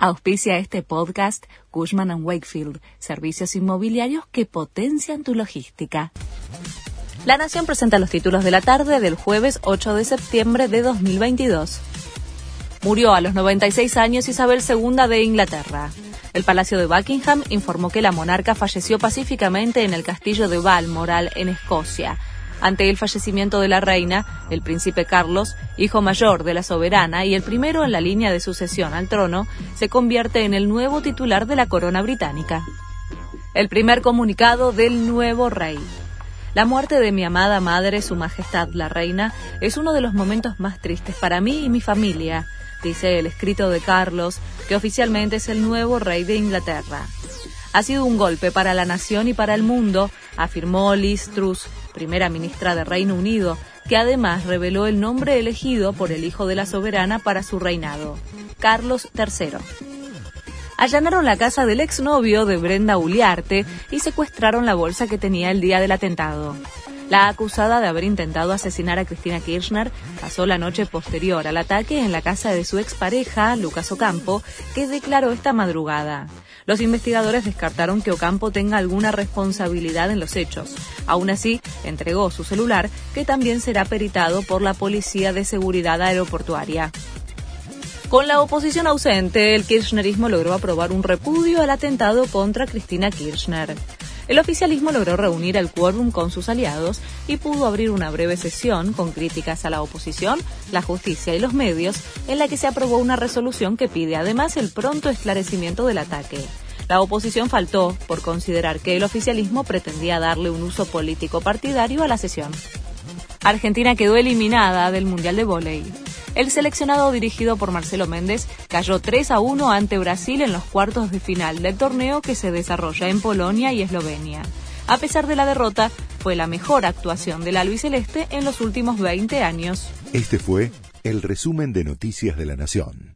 Auspicia este podcast Cushman ⁇ Wakefield, servicios inmobiliarios que potencian tu logística. La Nación presenta los títulos de la tarde del jueves 8 de septiembre de 2022. Murió a los 96 años Isabel II de Inglaterra. El Palacio de Buckingham informó que la monarca falleció pacíficamente en el castillo de Balmoral, en Escocia. Ante el fallecimiento de la reina, el príncipe Carlos, hijo mayor de la soberana y el primero en la línea de sucesión al trono, se convierte en el nuevo titular de la corona británica. El primer comunicado del nuevo rey. La muerte de mi amada madre, Su Majestad la Reina, es uno de los momentos más tristes para mí y mi familia, dice el escrito de Carlos, que oficialmente es el nuevo rey de Inglaterra. Ha sido un golpe para la nación y para el mundo, afirmó Liz Truss, primera ministra de Reino Unido, que además reveló el nombre elegido por el hijo de la soberana para su reinado, Carlos III. Allanaron la casa del exnovio de Brenda Uliarte y secuestraron la bolsa que tenía el día del atentado. La acusada de haber intentado asesinar a Cristina Kirchner pasó la noche posterior al ataque en la casa de su expareja, Lucas Ocampo, que declaró esta madrugada. Los investigadores descartaron que Ocampo tenga alguna responsabilidad en los hechos. Aún así, entregó su celular, que también será peritado por la Policía de Seguridad Aeroportuaria. Con la oposición ausente, el kirchnerismo logró aprobar un repudio al atentado contra Cristina Kirchner. El oficialismo logró reunir el quórum con sus aliados y pudo abrir una breve sesión con críticas a la oposición, la justicia y los medios, en la que se aprobó una resolución que pide además el pronto esclarecimiento del ataque. La oposición faltó por considerar que el oficialismo pretendía darle un uso político partidario a la sesión. Argentina quedó eliminada del Mundial de Voley. El seleccionado dirigido por Marcelo Méndez cayó 3 a 1 ante Brasil en los cuartos de final del torneo que se desarrolla en Polonia y Eslovenia. A pesar de la derrota, fue la mejor actuación del albiceleste en los últimos 20 años. Este fue el resumen de Noticias de la Nación.